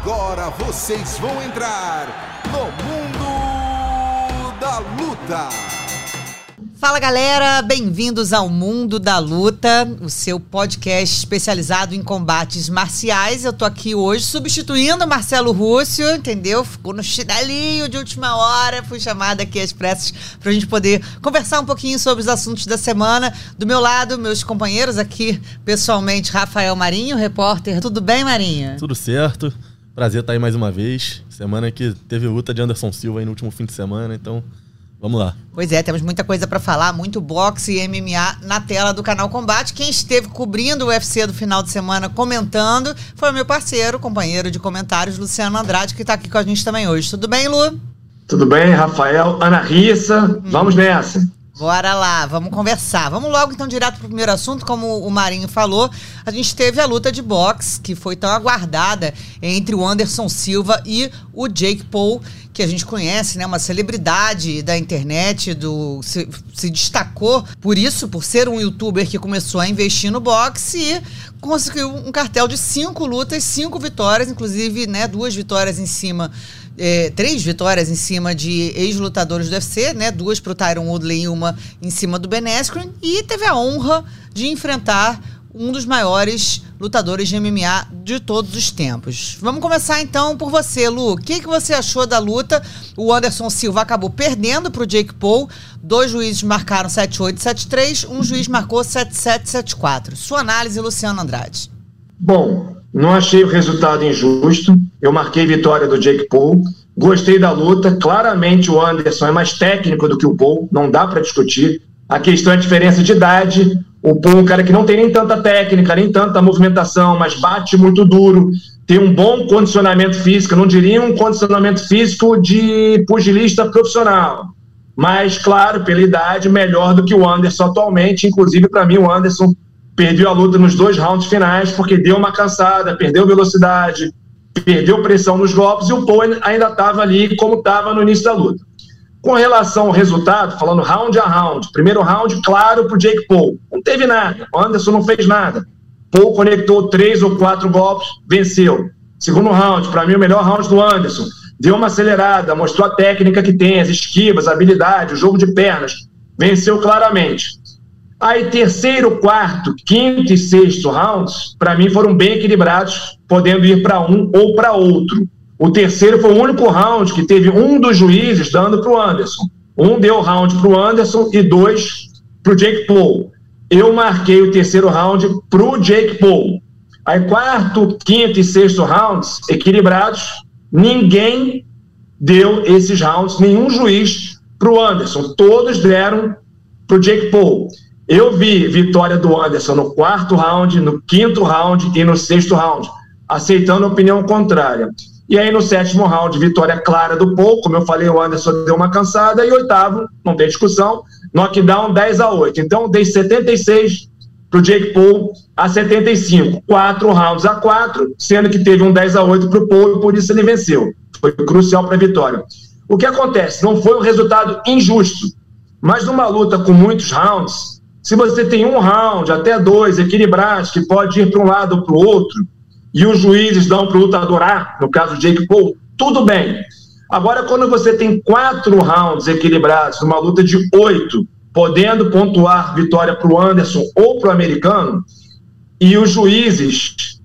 Agora vocês vão entrar no Mundo da Luta. Fala galera, bem-vindos ao Mundo da Luta, o seu podcast especializado em combates marciais. Eu tô aqui hoje substituindo o Marcelo Rússio, entendeu? Ficou no chinelinho de última hora, fui chamada aqui às pressas pra gente poder conversar um pouquinho sobre os assuntos da semana. Do meu lado, meus companheiros aqui, pessoalmente, Rafael Marinho, repórter. Tudo bem, Marinho? Tudo certo. Prazer estar aí mais uma vez. Semana que teve luta de Anderson Silva aí no último fim de semana, então vamos lá. Pois é, temos muita coisa para falar, muito boxe e MMA na tela do canal Combate. Quem esteve cobrindo o UFC do final de semana comentando foi o meu parceiro, companheiro de comentários, Luciano Andrade, que está aqui com a gente também hoje. Tudo bem, Lu? Tudo bem, Rafael, Ana Rissa, hum. vamos nessa. Bora lá, vamos conversar. Vamos logo então direto para o primeiro assunto, como o Marinho falou. A gente teve a luta de boxe que foi tão aguardada entre o Anderson Silva e o Jake Paul, que a gente conhece, né, uma celebridade da internet, do se, se destacou por isso, por ser um youtuber que começou a investir no boxe e conseguiu um cartel de cinco lutas, cinco vitórias, inclusive, né, duas vitórias em cima é, três vitórias em cima de ex-lutadores do UFC, né? Duas para o Tyron Woodley e uma em cima do Ben Askren. E teve a honra de enfrentar um dos maiores lutadores de MMA de todos os tempos. Vamos começar então por você, Lu. O que, que você achou da luta? O Anderson Silva acabou perdendo para o Jake Paul. Dois juízes marcaram 7-8, 7-3. Um juiz marcou 7-7, 7-4. Sua análise, Luciano Andrade. Bom, não achei o resultado injusto. Eu marquei vitória do Jake Paul. Gostei da luta. Claramente o Anderson é mais técnico do que o Paul. Não dá para discutir. A questão é a diferença de idade. O Paul é um cara que não tem nem tanta técnica, nem tanta movimentação, mas bate muito duro. Tem um bom condicionamento físico. não diria um condicionamento físico de pugilista profissional. Mas, claro, pela idade, melhor do que o Anderson atualmente. Inclusive, para mim, o Anderson perdeu a luta nos dois rounds finais porque deu uma cansada, perdeu velocidade, perdeu pressão nos golpes e o Paul ainda estava ali como estava no início da luta. Com relação ao resultado, falando round a round, primeiro round, claro, para o Jake Paul. Não teve nada. O Anderson não fez nada. Paul conectou três ou quatro golpes, venceu. Segundo round, para mim, o melhor round do Anderson. Deu uma acelerada, mostrou a técnica que tem, as esquivas, a habilidade, o jogo de pernas. Venceu claramente. Aí, terceiro, quarto, quinto e sexto rounds, para mim, foram bem equilibrados, podendo ir para um ou para outro. O terceiro foi o único round que teve um dos juízes dando para o Anderson. Um deu round para o Anderson e dois para o Jake Paul. Eu marquei o terceiro round para o Jake Paul. Aí, quarto, quinto e sexto rounds, equilibrados, ninguém deu esses rounds, nenhum juiz para o Anderson. Todos deram para o Jake Paul. Eu vi vitória do Anderson no quarto round, no quinto round e no sexto round, aceitando a opinião contrária. E aí no sétimo round, vitória clara do Paul, como eu falei, o Anderson deu uma cansada, e oitavo, não tem discussão, knockdown 10 a 8. Então, dei 76 para o Jake Paul a 75. Quatro rounds a quatro, sendo que teve um 10 a 8 para o Paul e por isso ele venceu. Foi crucial para a vitória. O que acontece? Não foi um resultado injusto, mas numa luta com muitos rounds, se você tem um round, até dois, equilibrados, que pode ir para um lado ou para o outro, e os juízes dão para o lutador A, no caso Jake Paul, tudo bem. Agora, quando você tem quatro rounds equilibrados, numa luta de oito, podendo pontuar vitória para o Anderson ou para o americano, e os juízes,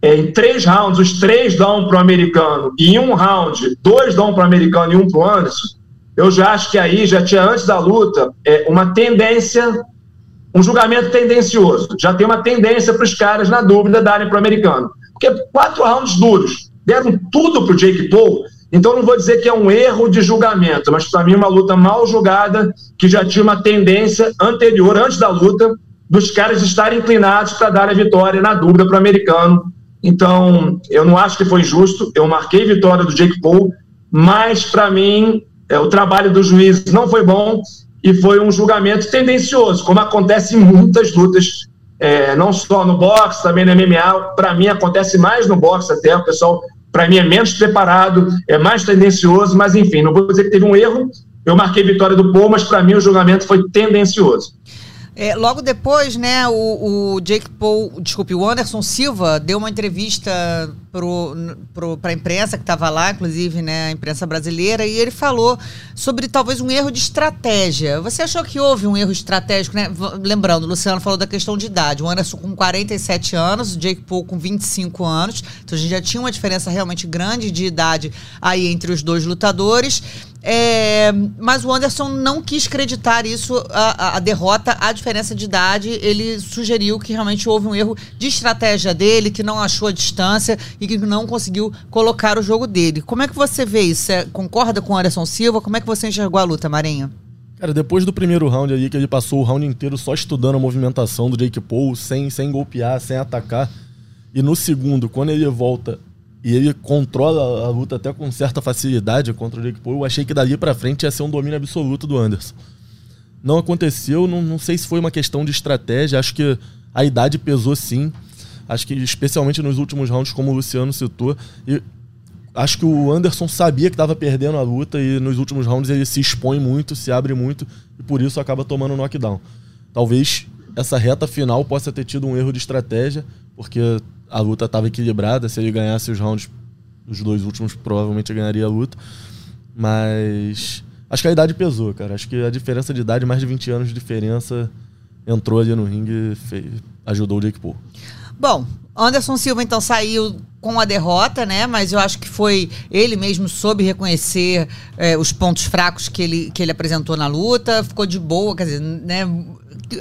é, em três rounds, os três dão para o americano, e em um round, dois dão para o americano e um para o Anderson, eu já acho que aí já tinha antes da luta é, uma tendência um julgamento tendencioso. Já tem uma tendência para os caras, na dúvida, darem para o americano. Porque quatro rounds duros, deram tudo para o Jake Paul, então não vou dizer que é um erro de julgamento, mas para mim uma luta mal julgada, que já tinha uma tendência anterior, antes da luta, dos caras estarem inclinados para dar a vitória na dúvida para o americano. Então, eu não acho que foi justo, eu marquei vitória do Jake Paul, mas para mim é, o trabalho do juiz não foi bom e foi um julgamento tendencioso, como acontece em muitas lutas, é, não só no boxe, também no MMA. Para mim, acontece mais no boxe até. O pessoal, para mim, é menos preparado, é mais tendencioso, mas enfim, não vou dizer que teve um erro. Eu marquei vitória do Paul, mas para mim o julgamento foi tendencioso. É, logo depois, né, o, o, Jake Paul, desculpe, o Anderson Silva deu uma entrevista para a imprensa que estava lá, inclusive né, a imprensa brasileira, e ele falou sobre talvez um erro de estratégia. Você achou que houve um erro estratégico, né? Lembrando, o Luciano falou da questão de idade. O Anderson com 47 anos, o Jake Paul com 25 anos. Então a gente já tinha uma diferença realmente grande de idade aí entre os dois lutadores. É, mas o Anderson não quis creditar isso, a, a, derrota, a diferença de idade. Ele sugeriu que realmente houve um erro de estratégia dele, que não achou a distância e que não conseguiu colocar o jogo dele. Como é que você vê isso? Você concorda com o Anderson Silva? Como é que você enxergou a luta, Marinho? Cara, depois do primeiro round ali, que ele passou o round inteiro só estudando a movimentação do Jake Paul, sem, sem golpear, sem atacar. E no segundo, quando ele volta e ele controla a luta até com certa facilidade contra o Jake Paul. Eu achei que dali para frente ia ser um domínio absoluto do Anderson. Não aconteceu, não, não sei se foi uma questão de estratégia, acho que a idade pesou sim. Acho que especialmente nos últimos rounds, como o Luciano citou, e acho que o Anderson sabia que estava perdendo a luta e nos últimos rounds ele se expõe muito, se abre muito e por isso acaba tomando knockdown. Talvez essa reta final possa ter tido um erro de estratégia, porque a luta estava equilibrada. Se ele ganhasse os rounds, os dois últimos, provavelmente ganharia a luta. Mas acho que a idade pesou, cara. Acho que a diferença de idade, mais de 20 anos de diferença, entrou ali no ringue e ajudou o Jake Paul. Bom, Anderson Silva então saiu com a derrota, né? Mas eu acho que foi ele mesmo soube reconhecer é, os pontos fracos que ele, que ele apresentou na luta, ficou de boa, quer dizer, né?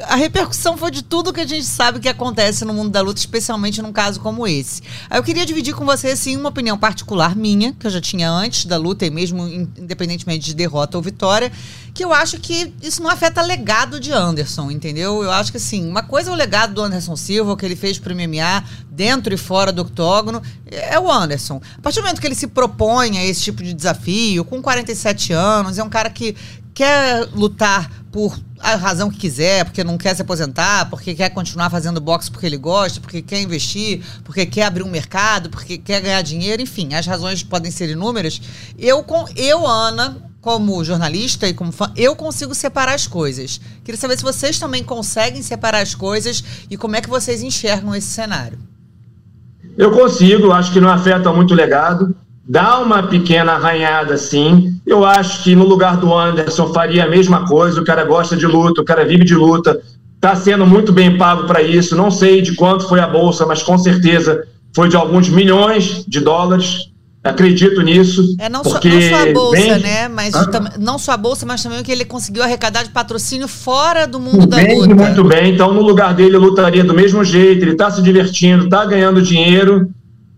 A repercussão foi de tudo que a gente sabe que acontece no mundo da luta, especialmente num caso como esse. Eu queria dividir com você, assim, uma opinião particular minha, que eu já tinha antes da luta, e mesmo independentemente de derrota ou vitória, que eu acho que isso não afeta legado de Anderson, entendeu? Eu acho que, assim, uma coisa é o legado do Anderson Silva, o que ele fez pro MMA, dentro e fora do octógono, é o Anderson. A partir do momento que ele se propõe a esse tipo de desafio, com 47 anos, é um cara que quer lutar por a razão que quiser, porque não quer se aposentar, porque quer continuar fazendo boxe porque ele gosta, porque quer investir, porque quer abrir um mercado, porque quer ganhar dinheiro, enfim, as razões podem ser inúmeras. Eu, com, eu Ana, como jornalista e como fã, eu consigo separar as coisas. Queria saber se vocês também conseguem separar as coisas e como é que vocês enxergam esse cenário. Eu consigo, acho que não afeta muito o legado dá uma pequena arranhada sim. Eu acho que no lugar do Anderson faria a mesma coisa. O cara gosta de luta, o cara vive de luta, está sendo muito bem pago para isso. Não sei de quanto foi a bolsa, mas com certeza foi de alguns milhões de dólares. Acredito nisso. É não, porque só, não só a bolsa, vem... né? Mas ah. tam, não só a bolsa, mas também o que ele conseguiu arrecadar de patrocínio fora do mundo da luta. Muito bem. Então, no lugar dele, eu lutaria do mesmo jeito. Ele está se divertindo, está ganhando dinheiro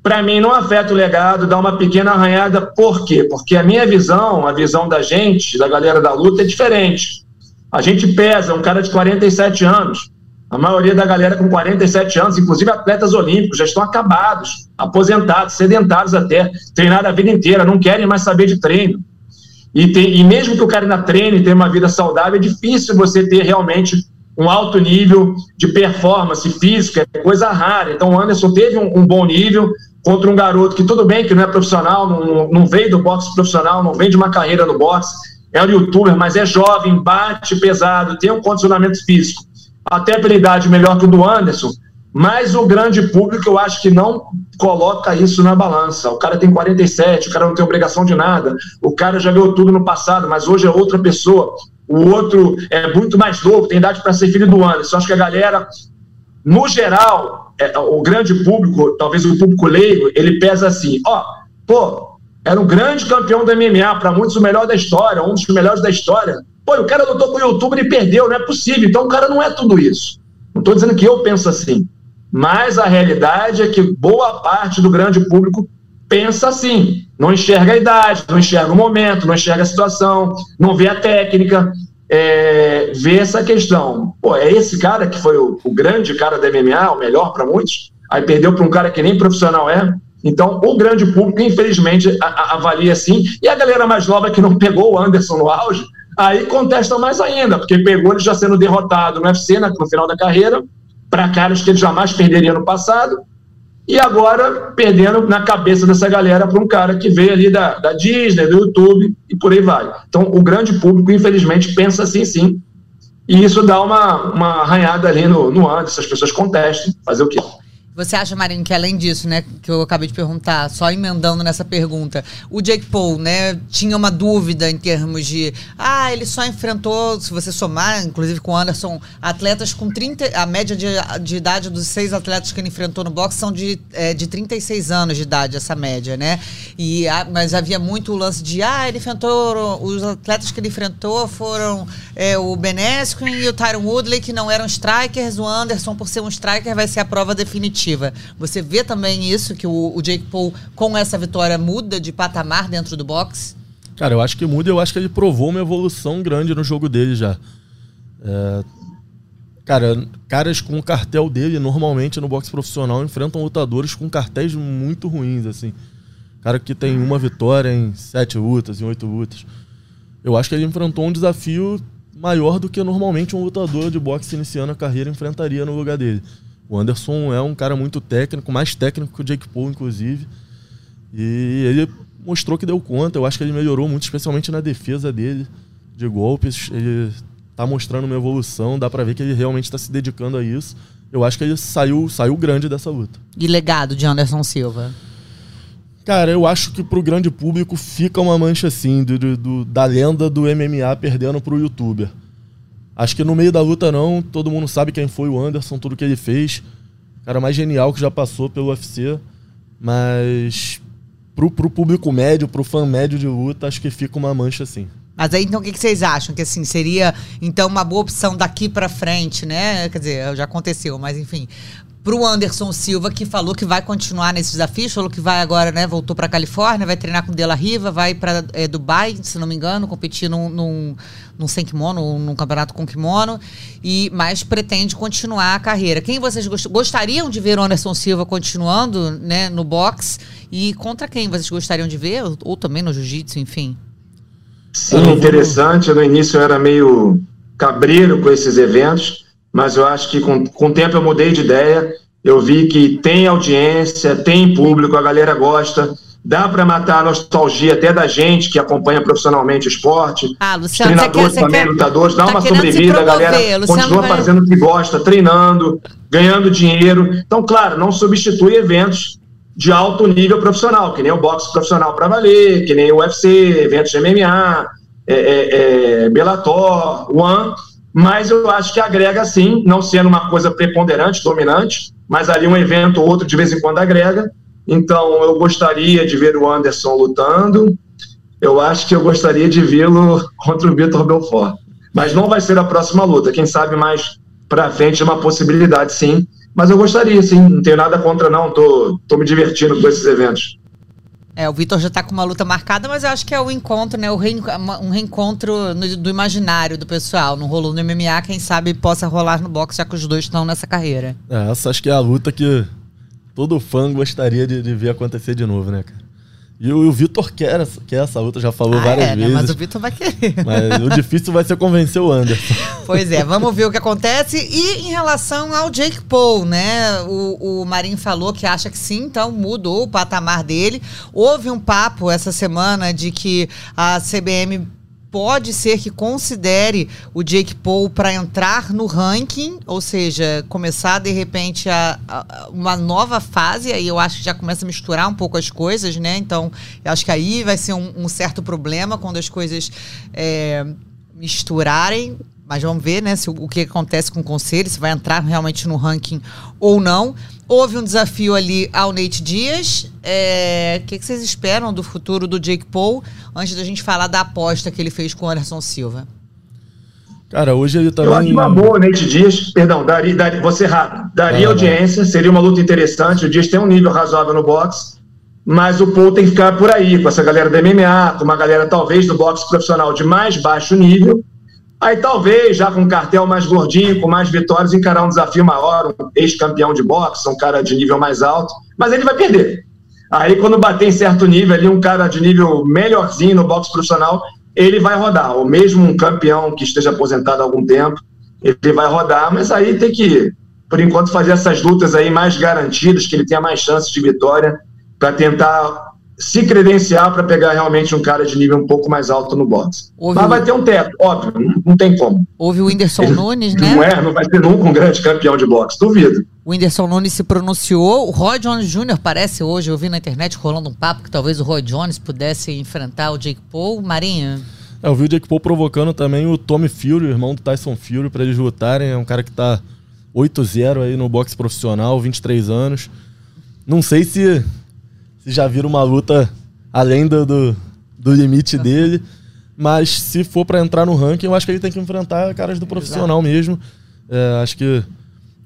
para mim não afeta o legado, dá uma pequena arranhada. Por quê? Porque a minha visão, a visão da gente, da galera da luta, é diferente. A gente pesa um cara de 47 anos. A maioria da galera com 47 anos, inclusive atletas olímpicos, já estão acabados, aposentados, sedentários até, treinaram a vida inteira, não querem mais saber de treino. E, tem, e mesmo que o cara ainda treine e tenha uma vida saudável, é difícil você ter realmente um alto nível de performance física, é coisa rara. Então o Anderson teve um, um bom nível, contra um garoto que tudo bem que não é profissional, não, não veio do boxe profissional, não vem de uma carreira no boxe, é um youtuber, mas é jovem, bate pesado, tem um condicionamento físico, até pela idade melhor que o do Anderson, mas o grande público eu acho que não coloca isso na balança. O cara tem 47, o cara não tem obrigação de nada, o cara já ganhou tudo no passado, mas hoje é outra pessoa. O outro é muito mais novo, tem idade para ser filho do Anderson. Acho que a galera, no geral, é, o grande público, talvez o público leigo, ele pesa assim, ó, pô, era um grande campeão do MMA, para muitos o melhor da história, um dos melhores da história. Pô, o cara lutou com o YouTube e perdeu, não é possível. Então o cara não é tudo isso. Não estou dizendo que eu penso assim. Mas a realidade é que boa parte do grande público pensa assim. Não enxerga a idade, não enxerga o momento, não enxerga a situação, não vê a técnica, é, ver essa questão. Pô, é esse cara que foi o, o grande cara da MMA, o melhor para muitos, aí perdeu para um cara que nem profissional é. Então, o grande público, infelizmente, a, a, avalia assim. E a galera mais nova que não pegou o Anderson no auge, aí contesta mais ainda, porque pegou ele já sendo derrotado no UFC, no final da carreira, para caras que ele jamais perderia no passado, e agora perdendo na cabeça dessa galera para um cara que veio ali da, da Disney, do YouTube e por aí vai. Então, o grande público, infelizmente, pensa assim, sim. E isso dá uma, uma arranhada ali no, no Anderson, as pessoas contestam, fazer o quê? Você acha, Marinho, que além disso, né, que eu acabei de perguntar, só emendando nessa pergunta, o Jake Paul, né, tinha uma dúvida em termos de, ah, ele só enfrentou, se você somar, inclusive com o Anderson, atletas com 30, a média de, de idade dos seis atletas que ele enfrentou no boxe são de, é, de 36 anos de idade, essa média, né? E, mas havia muito o lance de, ah, ele enfrentou, os atletas que ele enfrentou foram é, o Ben e o Tyron Woodley, que não eram strikers, o Anderson, por ser um striker, vai ser a prova definitiva. Você vê também isso, que o, o Jake Paul, com essa vitória, muda de patamar dentro do boxe? Cara, eu acho que muda eu acho que ele provou uma evolução grande no jogo dele já. É, cara, caras com o cartel dele, normalmente no boxe profissional, enfrentam lutadores com cartéis muito ruins, assim. Cara que tem uma vitória em sete lutas, em oito lutas. Eu acho que ele enfrentou um desafio maior do que normalmente um lutador de boxe iniciando a carreira enfrentaria no lugar dele. O Anderson é um cara muito técnico, mais técnico que o Jake Paul, inclusive. E ele mostrou que deu conta. Eu acho que ele melhorou muito, especialmente na defesa dele de golpes. Ele tá mostrando uma evolução, dá para ver que ele realmente está se dedicando a isso. Eu acho que ele saiu, saiu grande dessa luta. E legado de Anderson Silva? Cara, eu acho que pro grande público fica uma mancha assim, do, do da lenda do MMA perdendo pro youtuber. Acho que no meio da luta não, todo mundo sabe quem foi o Anderson, tudo que ele fez. O cara mais genial que já passou pelo UFC. Mas pro, pro público médio, pro fã médio de luta, acho que fica uma mancha assim. Mas aí, então, o que, que vocês acham? Que, assim, seria, então, uma boa opção daqui para frente, né? Quer dizer, já aconteceu, mas enfim para o Anderson Silva, que falou que vai continuar nesse desafio, falou que vai agora, né, voltou para Califórnia, vai treinar com Dela Riva, vai para é, Dubai, se não me engano, competir num, num, num sem kimono, num campeonato com kimono, e mas pretende continuar a carreira. Quem vocês gost gostariam de ver o Anderson Silva continuando, né, no boxe e contra quem vocês gostariam de ver ou, ou também no jiu-jitsu, enfim? Sim, interessante. No início eu era meio cabreiro com esses eventos mas eu acho que com, com o tempo eu mudei de ideia. Eu vi que tem audiência, tem público, a galera gosta. Dá para matar a nostalgia até da gente que acompanha profissionalmente o esporte. Ah, Luciano, treinadores você quer, também, quer, lutadores, dá tá uma sobrevida, a galera Luciano continua vai... fazendo o que gosta, treinando, ganhando dinheiro. Então, claro, não substitui eventos de alto nível profissional, que nem o boxe profissional para valer, que nem o UFC, eventos de MMA, é, é, é, Bellator, One mas eu acho que agrega sim, não sendo uma coisa preponderante, dominante, mas ali um evento ou outro de vez em quando agrega. Então eu gostaria de ver o Anderson lutando. Eu acho que eu gostaria de vê-lo contra o Vitor Belfort. Mas não vai ser a próxima luta. Quem sabe mais para frente é uma possibilidade, sim. Mas eu gostaria, sim. Não tenho nada contra, não. Tô, tô me divertindo com esses eventos. É, o Vitor já tá com uma luta marcada, mas eu acho que é o encontro, né? Um reencontro no, do imaginário do pessoal. Não rolou no MMA, quem sabe possa rolar no boxe, já que os dois estão nessa carreira. É, essa acho que é a luta que todo fã gostaria de, de ver acontecer de novo, né, cara? E o, o Vitor quer, quer essa luta, já falou ah, várias é, vezes. Né? Mas o Vitor vai querer. Mas o difícil vai ser convencer o Anderson. Pois é, vamos ver o que acontece. E em relação ao Jake Paul, né? O, o Marinho falou que acha que sim, então mudou o patamar dele. Houve um papo essa semana de que a CBM pode ser que considere o Jake Paul para entrar no ranking, ou seja, começar de repente a, a, uma nova fase, aí eu acho que já começa a misturar um pouco as coisas, né? Então, eu acho que aí vai ser um, um certo problema quando as coisas é, misturarem. Mas vamos ver, né, se, o que acontece com o conselho, se vai entrar realmente no ranking ou não. Houve um desafio ali ao Nate Dias. É, o que, que, vocês esperam do futuro do Jake Paul antes da gente falar da aposta que ele fez com o Anderson Silva? Cara, hoje ele também. Eu acho uma boa, Nate Dias. Perdão, daria, daria, você rápido. Daria é, audiência, seria uma luta interessante. O Dias tem um nível razoável no boxe, mas o Paul tem que ficar por aí, com essa galera do MMA, com uma galera talvez do boxe profissional de mais baixo nível Aí talvez, já com um cartel mais gordinho, com mais vitórias, encarar um desafio maior, um ex-campeão de boxe, um cara de nível mais alto, mas ele vai perder. Aí quando bater em certo nível ali, um cara de nível melhorzinho no boxe profissional, ele vai rodar. Ou mesmo um campeão que esteja aposentado há algum tempo, ele vai rodar, mas aí tem que, por enquanto, fazer essas lutas aí mais garantidas, que ele tenha mais chances de vitória, para tentar se credenciar para pegar realmente um cara de nível um pouco mais alto no boxe. Houve Mas vai ter um teto, óbvio, não, não tem como. Houve o Whindersson Ele, Nunes, né? Não é, não vai ser nunca um grande campeão de boxe, duvido. O Whindersson Nunes se pronunciou, o Roy Jones Jr. parece hoje, eu vi na internet rolando um papo que talvez o Roy Jones pudesse enfrentar o Jake Paul. Marinha? É, eu vi o Jake Paul provocando também o Tommy Fury, o irmão do Tyson Fury, para eles lutarem. É um cara que tá 8-0 aí no boxe profissional, 23 anos. Não sei se, se já viram uma luta além do, do, do limite dele. Mas se for para entrar no ranking, eu acho que ele tem que enfrentar caras do profissional Exato. mesmo. É, acho que,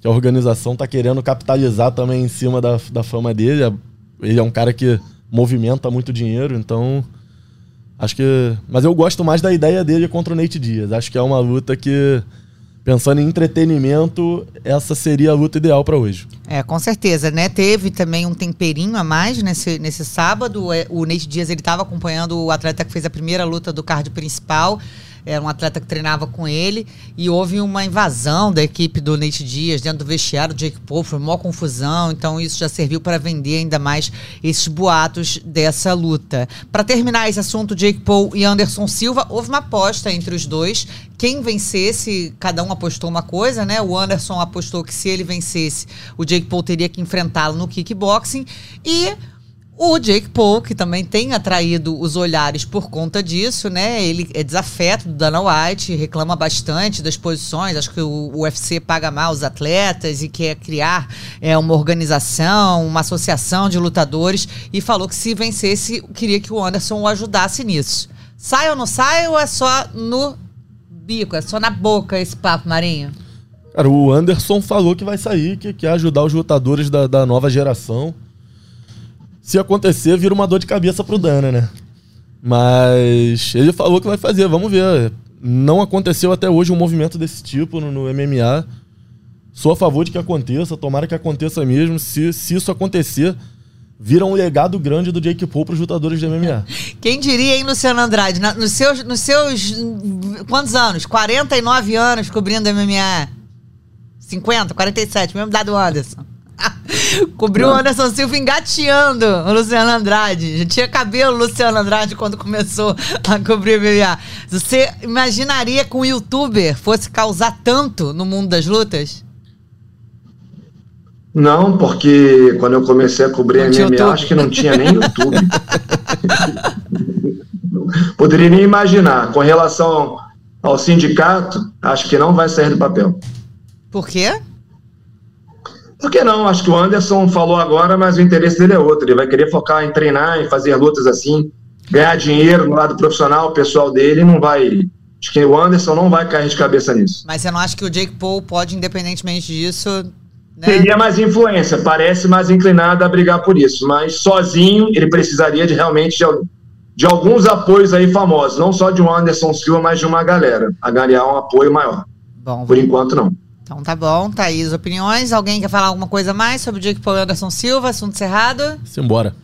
que, a organização tá querendo capitalizar também em cima da, da fama dele. Ele é um cara que movimenta muito dinheiro, então. Acho que. Mas eu gosto mais da ideia dele contra o Nate Diaz. Acho que é uma luta que pensando em entretenimento, essa seria a luta ideal para hoje. É, com certeza, né? Teve também um temperinho a mais nesse, nesse sábado. É, o Nate Dias ele estava acompanhando o atleta que fez a primeira luta do card principal era um atleta que treinava com ele, e houve uma invasão da equipe do Nate Dias dentro do vestiário do Jake Paul, foi uma confusão, então isso já serviu para vender ainda mais esses boatos dessa luta. Para terminar esse assunto, Jake Paul e Anderson Silva, houve uma aposta entre os dois. Quem vencesse, cada um apostou uma coisa, né? O Anderson apostou que se ele vencesse, o Jake Paul teria que enfrentá-lo no kickboxing. E o Jake Paul, que também tem atraído os olhares por conta disso, né? Ele é desafeto do Dana White, reclama bastante das posições, acho que o UFC paga mal os atletas e quer criar é, uma organização, uma associação de lutadores e falou que se vencesse, queria que o Anderson o ajudasse nisso. Sai ou não sai ou é só no bico, é só na boca esse papo, Marinho? Cara, o Anderson falou que vai sair, que quer ajudar os lutadores da, da nova geração se acontecer, vira uma dor de cabeça pro Dana, né? Mas ele falou que vai fazer, vamos ver. Não aconteceu até hoje um movimento desse tipo no, no MMA. Sou a favor de que aconteça, tomara que aconteça mesmo. Se, se isso acontecer, vira um legado grande do Jake Paul para os lutadores de MMA. Quem diria, hein, Luciano Andrade? Na, nos, seus, nos seus. Quantos anos? 49 anos cobrindo MMA? 50, 47, mesmo dado Anderson. Cobriu o Anderson Silva engateando o Luciano Andrade. Já tinha cabelo Luciano Andrade quando começou a cobrir MMA. Você imaginaria que um youtuber fosse causar tanto no mundo das lutas? Não, porque quando eu comecei a cobrir não MMA, acho que não tinha nem YouTube. Poderia nem imaginar. Com relação ao sindicato, acho que não vai sair do papel. Por quê? Por que não? Acho que o Anderson falou agora, mas o interesse dele é outro. Ele vai querer focar em treinar, em fazer lutas assim, ganhar dinheiro no lado profissional, pessoal dele não vai. Acho que o Anderson não vai cair de cabeça nisso. Mas você não acha que o Jake Paul pode, independentemente disso. Né? Teria mais influência, parece mais inclinado a brigar por isso. Mas sozinho ele precisaria de realmente de, de alguns apoios aí famosos, não só de um Anderson Silva, mas de uma galera, a ganhar um apoio maior. Bom, por enquanto não. Então tá bom, tá aí as opiniões. Alguém quer falar alguma coisa mais sobre o Jake Paul e Anderson Silva? Assunto cerrado? Simbora.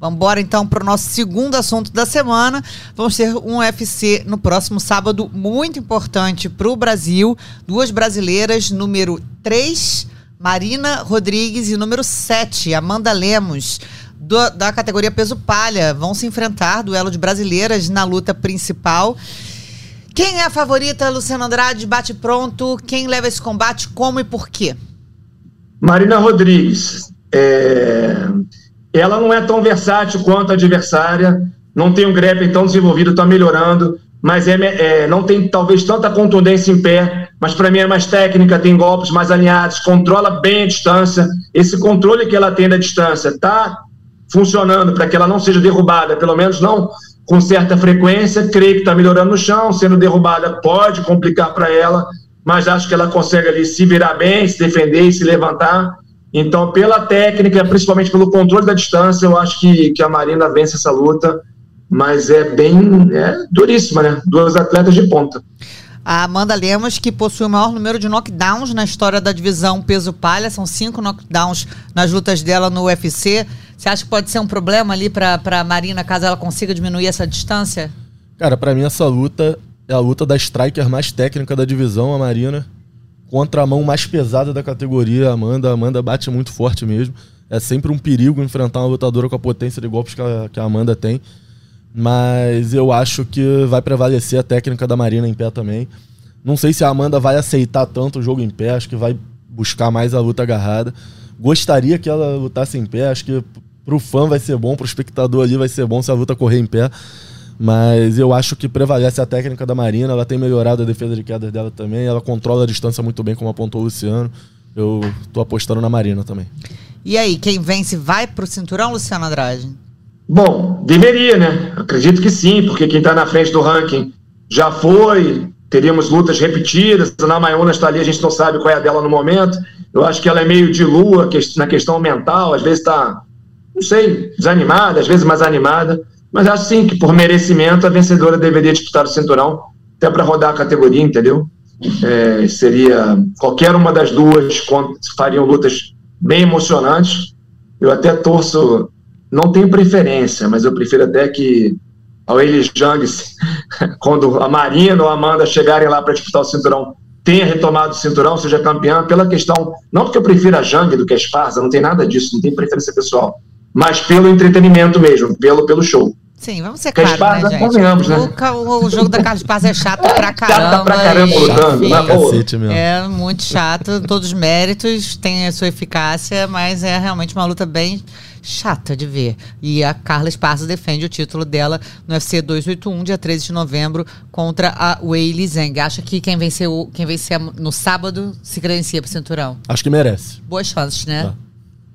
Vamos embora então para o nosso segundo assunto da semana. Vamos ter um UFC no próximo sábado muito importante para o Brasil. Duas brasileiras, número 3, Marina Rodrigues, e número 7, Amanda Lemos, do, da categoria peso palha, vão se enfrentar, duelo de brasileiras na luta principal. Quem é a favorita, Luciano Andrade? Bate pronto. Quem leva esse combate, como e por quê? Marina Rodrigues. É... Ela não é tão versátil quanto a adversária, não tem um grappling tão desenvolvido, está melhorando, mas é, é, não tem talvez tanta contundência em pé, mas para mim é mais técnica, tem golpes mais alinhados, controla bem a distância. Esse controle que ela tem da distância está funcionando para que ela não seja derrubada, pelo menos não com certa frequência, creio que está melhorando no chão, sendo derrubada pode complicar para ela, mas acho que ela consegue ali se virar bem, se defender e se levantar. Então, pela técnica, principalmente pelo controle da distância, eu acho que, que a Marina vence essa luta, mas é bem é duríssima, né? Duas atletas de ponta. A Amanda Lemos, que possui o maior número de knockdowns na história da divisão peso palha, são cinco knockdowns nas lutas dela no UFC. Você acha que pode ser um problema ali para a Marina caso ela consiga diminuir essa distância? Cara, para mim essa luta é a luta da striker mais técnica da divisão, a Marina, contra a mão mais pesada da categoria, a Amanda. A Amanda bate muito forte mesmo. É sempre um perigo enfrentar uma lutadora com a potência de golpes que a, que a Amanda tem. Mas eu acho que vai prevalecer a técnica da Marina em pé também. Não sei se a Amanda vai aceitar tanto o jogo em pé, acho que vai buscar mais a luta agarrada. Gostaria que ela lutasse em pé, acho que pro fã vai ser bom, pro espectador ali vai ser bom se a luta correr em pé. Mas eu acho que prevalece a técnica da Marina, ela tem melhorado a defesa de quedas dela também, ela controla a distância muito bem, como apontou o Luciano. Eu tô apostando na Marina também. E aí, quem vence vai pro cinturão, Luciano Andrade? Bom, deveria, né? Acredito que sim, porque quem está na frente do ranking já foi, teríamos lutas repetidas. A Namayuna está ali, a gente não sabe qual é a dela no momento. Eu acho que ela é meio de lua na questão mental, às vezes está, não sei, desanimada, às vezes mais animada. Mas acho sim que por merecimento a vencedora deveria disputar o cinturão, até para rodar a categoria, entendeu? É, seria qualquer uma das duas fariam lutas bem emocionantes. Eu até torço, não tenho preferência, mas eu prefiro até que ao Elis Jungs, quando a Marina ou a Amanda chegarem lá para disputar o cinturão, tenha retomado o cinturão, seja campeã, pela questão, não porque eu prefiro a Jang do que a Esparza, não tem nada disso, não tem preferência pessoal, mas pelo entretenimento mesmo, pelo, pelo show. Sim, vamos ser claros, né, gente? Convenhamos, né? O, o, jogo da Carlos Paz é chato pra caramba. Chato pra caramba lutando, na boa. É muito chato, todos os méritos têm a sua eficácia, mas é realmente uma luta bem chata de ver. E a Carla Esparza defende o título dela no UFC 281, dia 13 de novembro, contra a Weili Zhang. Acha que quem venceu, quem vencer no sábado se credencia pro cinturão? Acho que merece. Boas chances, né? Tá.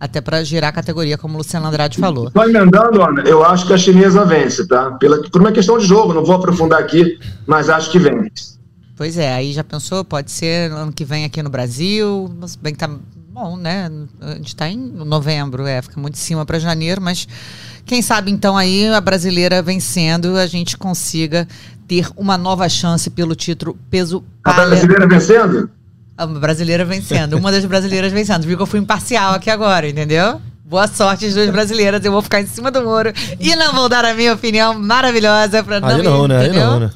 Até para girar a categoria, como o Luciano Andrade falou. Só emendando, Ana, eu acho que a chinesa vence, tá? Pela, por uma questão de jogo, não vou aprofundar aqui, mas acho que vence. Pois é, aí já pensou? Pode ser ano que vem aqui no Brasil, bem que tá bom, né? A gente está em novembro, é, fica muito em cima para janeiro, mas quem sabe então aí a brasileira vencendo, a gente consiga ter uma nova chance pelo título peso. A brasileira vencendo? A brasileira vencendo, uma das brasileiras vencendo. Viu que eu fui imparcial aqui agora, entendeu? Boa sorte as duas brasileiras, eu vou ficar em cima do muro e não vou dar a minha opinião maravilhosa para não. Aí não, né? Aí não, né?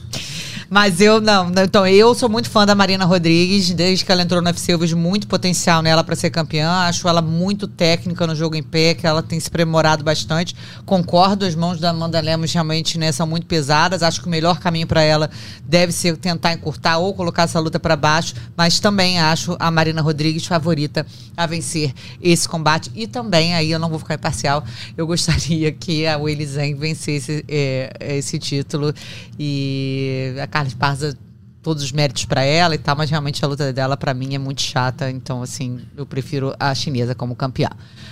Mas eu não. Então, eu sou muito fã da Marina Rodrigues. Desde que ela entrou no UFC, eu vejo muito potencial nela para ser campeã. Acho ela muito técnica no jogo em pé, que ela tem se aprimorado bastante. Concordo, as mãos da Amanda Lemos realmente né, são muito pesadas. Acho que o melhor caminho para ela deve ser tentar encurtar ou colocar essa luta para baixo. Mas também acho a Marina Rodrigues favorita a vencer esse combate. E também, aí eu não vou ficar imparcial, eu gostaria que a Willy Zhang vencesse é, esse título. E a Carla Esparza, todos os méritos para ela e tal, mas realmente a luta dela para mim é muito chata, então assim, eu prefiro a chinesa como campeã.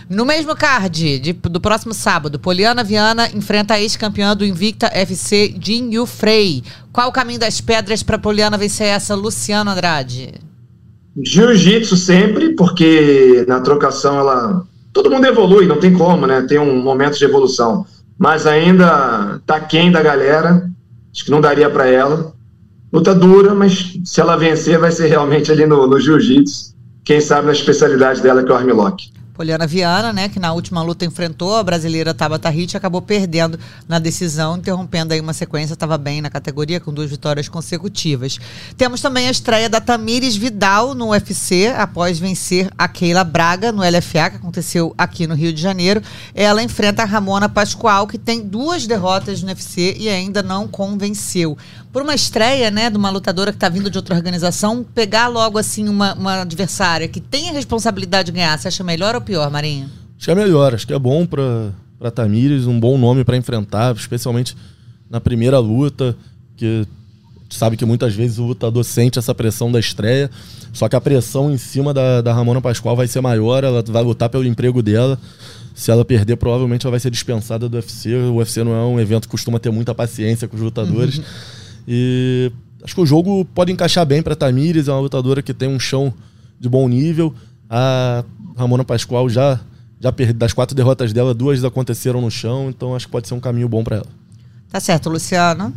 No mesmo card de, do próximo sábado, Poliana Viana enfrenta a ex-campeã do Invicta FC, Jin Yu Frey. Qual o caminho das pedras para Poliana vencer essa, Luciano Andrade? Jiu-jitsu sempre, porque na trocação ela. Todo mundo evolui, não tem como, né? Tem um momento de evolução. Mas ainda tá quem da galera. Acho que não daria para ela. Luta dura, mas se ela vencer, vai ser realmente ali no, no jiu-jitsu. Quem sabe na especialidade dela, que é o armlock. Poliana Viana, né, que na última luta enfrentou a brasileira Tabata Hit, acabou perdendo na decisão, interrompendo aí uma sequência, estava bem na categoria, com duas vitórias consecutivas. Temos também a estreia da Tamires Vidal no UFC, após vencer a Keila Braga no LFA, que aconteceu aqui no Rio de Janeiro. Ela enfrenta a Ramona Pascoal, que tem duas derrotas no UFC e ainda não convenceu por uma estreia, né, de uma lutadora que está vindo de outra organização, pegar logo assim uma, uma adversária que tem a responsabilidade de ganhar, você acha melhor ou pior, Marinho? Acho que é melhor, acho que é bom para para Tamires, um bom nome para enfrentar, especialmente na primeira luta, que sabe que muitas vezes o lutador sente essa pressão da estreia, só que a pressão em cima da, da Ramona Pascoal vai ser maior, ela vai lutar pelo emprego dela. Se ela perder, provavelmente ela vai ser dispensada do UFC. O UFC não é um evento que costuma ter muita paciência com os lutadores. Uhum. E acho que o jogo pode encaixar bem para Tamires, é uma lutadora que tem um chão de bom nível. A Ramona Pascoal já já perdeu das quatro derrotas dela, duas aconteceram no chão, então acho que pode ser um caminho bom para ela. Tá certo, Luciano.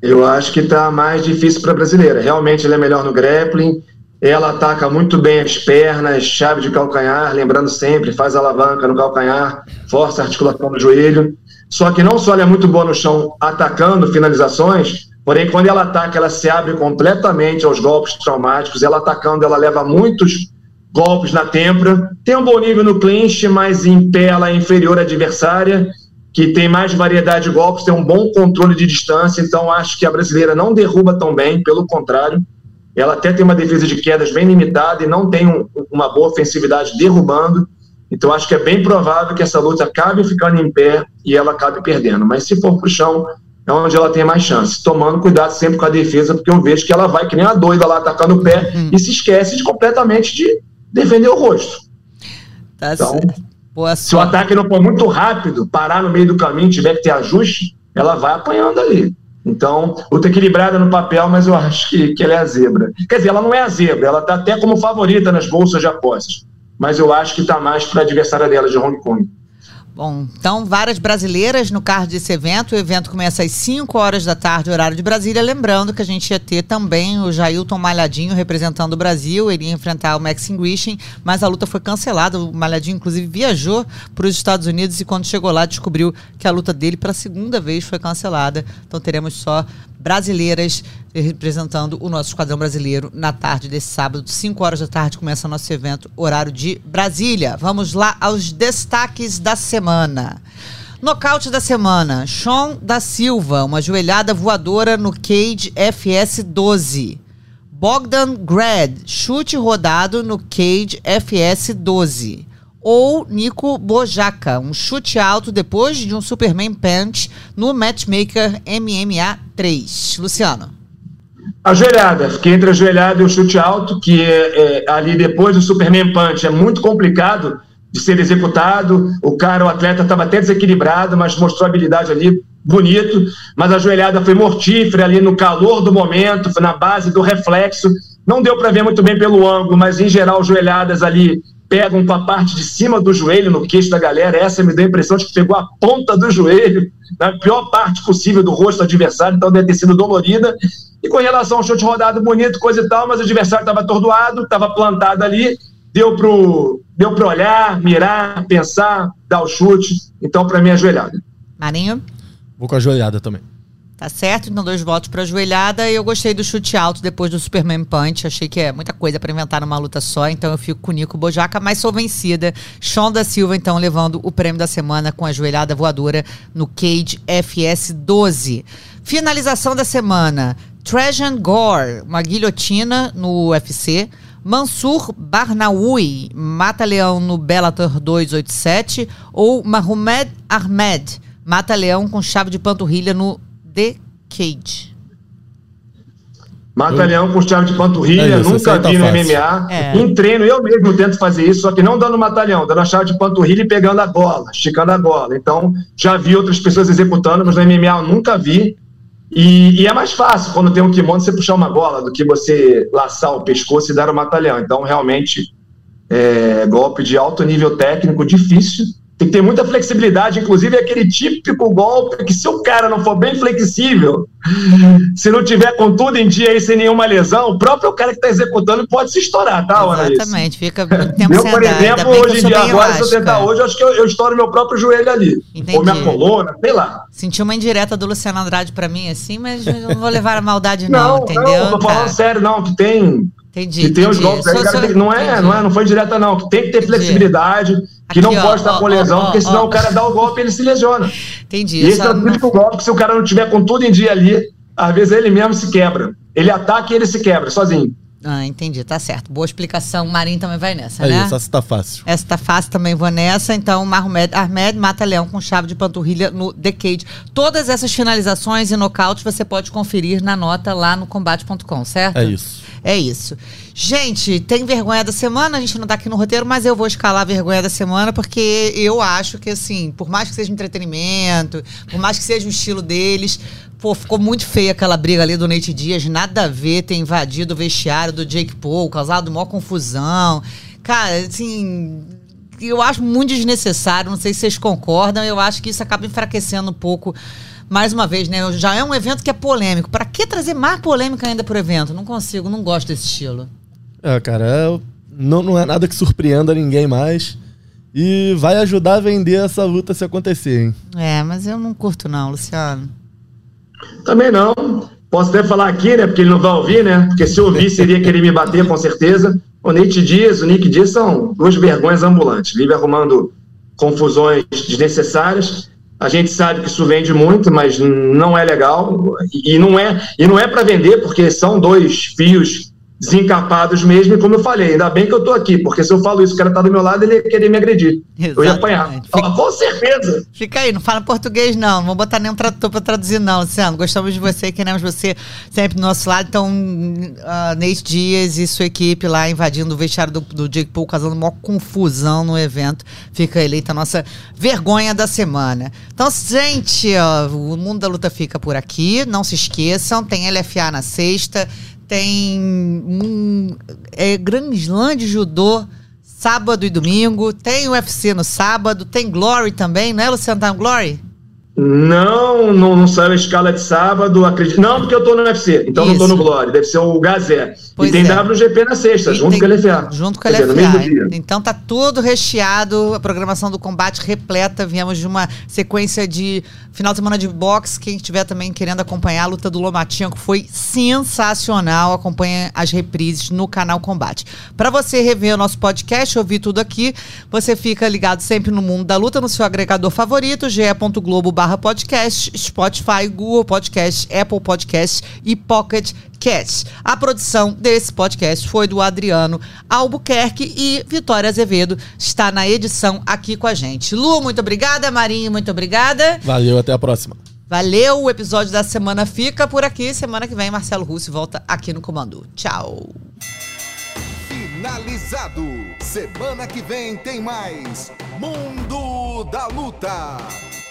Eu acho que tá mais difícil para a brasileira. Realmente ela é melhor no grappling. Ela ataca muito bem as pernas, chave de calcanhar, lembrando sempre, faz alavanca no calcanhar, força a articulação do joelho. Só que não só ela é muito boa no chão atacando finalizações, Porém, quando ela ataca, ela se abre completamente aos golpes traumáticos. Ela atacando, ela leva muitos golpes na têmpora. Tem um bom nível no clinch, mas em pé ela é inferior à adversária, que tem mais variedade de golpes, tem um bom controle de distância, então acho que a brasileira não derruba tão bem, pelo contrário. Ela até tem uma defesa de quedas bem limitada e não tem um, uma boa ofensividade derrubando. Então acho que é bem provável que essa luta acabe ficando em pé e ela acabe perdendo. Mas se for pro chão, é onde ela tem mais chance. Tomando cuidado sempre com a defesa, porque eu vejo que ela vai que nem uma doida lá atacando o pé hum. e se esquece de, completamente de defender o rosto. Tá então, se o ataque não for muito rápido, parar no meio do caminho, tiver que ter ajuste, ela vai apanhando ali. Então, luta equilibrada no papel, mas eu acho que, que ela é a zebra. Quer dizer, ela não é a zebra, ela está até como favorita nas bolsas de apostas. Mas eu acho que está mais para a adversária dela de Hong Kong. Bom, então várias brasileiras no card desse evento. O evento começa às 5 horas da tarde, horário de Brasília. Lembrando que a gente ia ter também o Jailton Malhadinho representando o Brasil. Ele ia enfrentar o Max Grishin, mas a luta foi cancelada. O Malhadinho, inclusive, viajou para os Estados Unidos e quando chegou lá descobriu que a luta dele, pela segunda vez, foi cancelada. Então teremos só brasileiras representando o nosso esquadrão brasileiro na tarde desse sábado, 5 horas da tarde, começa nosso evento, horário de Brasília. Vamos lá aos destaques da semana. Nocaute da semana: Sean da Silva, uma joelhada voadora no Cage FS 12. Bogdan Grad, chute rodado no Cage FS 12 ou Nico Bojaca, um chute alto depois de um Superman Punch no Matchmaker MMA 3. Luciano. Ajoelhada, fiquei entre a joelhada e o chute alto, que é, é, ali depois do Superman Punch é muito complicado de ser executado. O cara, o atleta, estava até desequilibrado, mas mostrou habilidade ali, bonito. Mas a joelhada foi mortífera ali no calor do momento, na base do reflexo. Não deu para ver muito bem pelo ângulo, mas em geral, joelhadas ali pegam com a parte de cima do joelho no queixo da galera. Essa me deu a impressão de que pegou a ponta do joelho, na pior parte possível do rosto do adversário, então deve ter sido dolorida. E com relação ao chute rodado bonito, coisa e tal, mas o adversário estava atordoado, estava plantado ali, deu para deu pro olhar, mirar, pensar, dar o chute. Então, para mim, é ajoelhada. Marinho? Vou com a joelhada também. Tá certo? Então, dois votos para joelhada. E eu gostei do chute alto depois do Superman Punch. Achei que é muita coisa para inventar numa luta só. Então, eu fico com o Nico Bojaca, mas sou vencida. Sean da Silva, então, levando o prêmio da semana com a joelhada voadora no Cage FS 12. Finalização da semana: Trajan Gore, uma guilhotina no UFC. Mansur Barnaoui, mata-leão no Bellator 287. Ou Mahomed Ahmed, mata-leão com chave de panturrilha no The Cage. Mata-leão com chave de panturrilha, é isso, nunca tá vi no MMA. É. Em treino, eu mesmo tento fazer isso, só que não dando mata-leão, dando a chave de panturrilha e pegando a bola, esticando a bola. Então, já vi outras pessoas executando, mas no MMA eu nunca vi. E, e, é mais fácil quando tem um kimono você puxar uma bola do que você laçar o pescoço e dar o mata-leão. Então, realmente, é golpe de alto nível técnico, difícil tem que ter muita flexibilidade, inclusive é aquele típico golpe que se o cara não for bem flexível, se não tiver com tudo em dia aí sem nenhuma lesão, o próprio cara que está executando pode se estourar, tá, Ana? Exatamente, fica muito tempo Eu, por exemplo, hoje em dia, agora, se eu tentar hoje, eu acho que eu, eu estouro meu próprio joelho ali. Entendi. Ou minha coluna, sei lá. Senti uma indireta do Luciano Andrade para mim, assim, mas não vou levar a maldade não, não entendeu? Não, tô falando tá. sério, não, que tem... Entendi. Que tem entendi. os golpes aí, cara, não, é, não é, não foi direta, não. Que tem que ter entendi. flexibilidade que Aqui, não ó, pode estar ó, com lesão, ó, porque senão o cara dá o golpe e ele se lesiona. Entendi. E esse é o típico golpe que se o cara não tiver com tudo em dia ali, às vezes ele mesmo se quebra. Ele ataca e ele se quebra, sozinho. Ah, entendi, tá certo. Boa explicação. O Marinho também vai nessa, é né? Isso, essa tá fácil. Essa tá fácil, também vou nessa. Então, Mahmoud Ahmed mata leão com chave de panturrilha no Decade. Todas essas finalizações e nocaute você pode conferir na nota lá no combate.com, certo? É isso. É isso. Gente, tem vergonha da semana, a gente não tá aqui no roteiro, mas eu vou escalar a vergonha da semana, porque eu acho que, assim, por mais que seja entretenimento, por mais que seja o estilo deles, pô, ficou muito feia aquela briga ali do Nate Dias, nada a ver ter invadido o vestiário do Jake Paul, causado maior confusão. Cara, assim, eu acho muito desnecessário, não sei se vocês concordam, eu acho que isso acaba enfraquecendo um pouco mais uma vez, né? Já é um evento que é polêmico. Para que trazer mais polêmica ainda pro evento? Não consigo, não gosto desse estilo. É, cara, é, não, não é nada que surpreenda ninguém mais. E vai ajudar a vender essa luta se acontecer, hein? É, mas eu não curto não, Luciano. Também não. Posso até falar aqui, né? Porque ele não vai ouvir, né? Porque se ouvir, seria querer me bater, com certeza. O Nate Dias, o Nick Dias são duas vergonhas ambulantes. Vive arrumando confusões desnecessárias. A gente sabe que isso vende muito, mas não é legal. E não é e não é para vender porque são dois fios desencapados mesmo, e como eu falei, ainda bem que eu tô aqui, porque se eu falo isso, o cara tá do meu lado, ele ia querer me agredir. Exatamente. Eu ia apanhar. Fica... com certeza. Fica aí, não fala português, não. Não vou botar nenhum tradutor pra traduzir, não, Luciano. Gostamos de você, queremos você sempre do nosso lado. Então, uh, Nate Dias e sua equipe lá invadindo o vestiário do, do Jake Paul, causando uma confusão no evento. Fica eleita a nossa vergonha da semana. Então, gente, ó, o mundo da luta fica por aqui. Não se esqueçam, tem LFA na sexta tem um é, Grand Slam de judô sábado e domingo, tem UFC no sábado, tem Glory também, não é, Luciano? Tá Glory? Não, não, não saiu a escala de sábado, acredito. Não, porque eu tô no UFC, então Isso. não tô no Glória, deve ser o Gazé. Pois e tem é. WGP na sexta, e junto tem, com a LFA. Junto com a LFA. Dizer, então tá tudo recheado, a programação do combate repleta. Viemos de uma sequência de final de semana de boxe. Quem estiver também querendo acompanhar a luta do Lomachenko foi sensacional. Acompanha as reprises no canal Combate. Para você rever o nosso podcast, ouvir tudo aqui, você fica ligado sempre no mundo da luta no seu agregador favorito, ge.globo podcast, Spotify, Google Podcast, Apple Podcast e Pocket Cast. A produção desse podcast foi do Adriano Albuquerque e Vitória Azevedo está na edição aqui com a gente. Lu, muito obrigada. Marinho, muito obrigada. Valeu, até a próxima. Valeu, o episódio da semana fica por aqui. Semana que vem, Marcelo Russo volta aqui no Comando. Tchau. Finalizado. Semana que vem tem mais Mundo da Luta.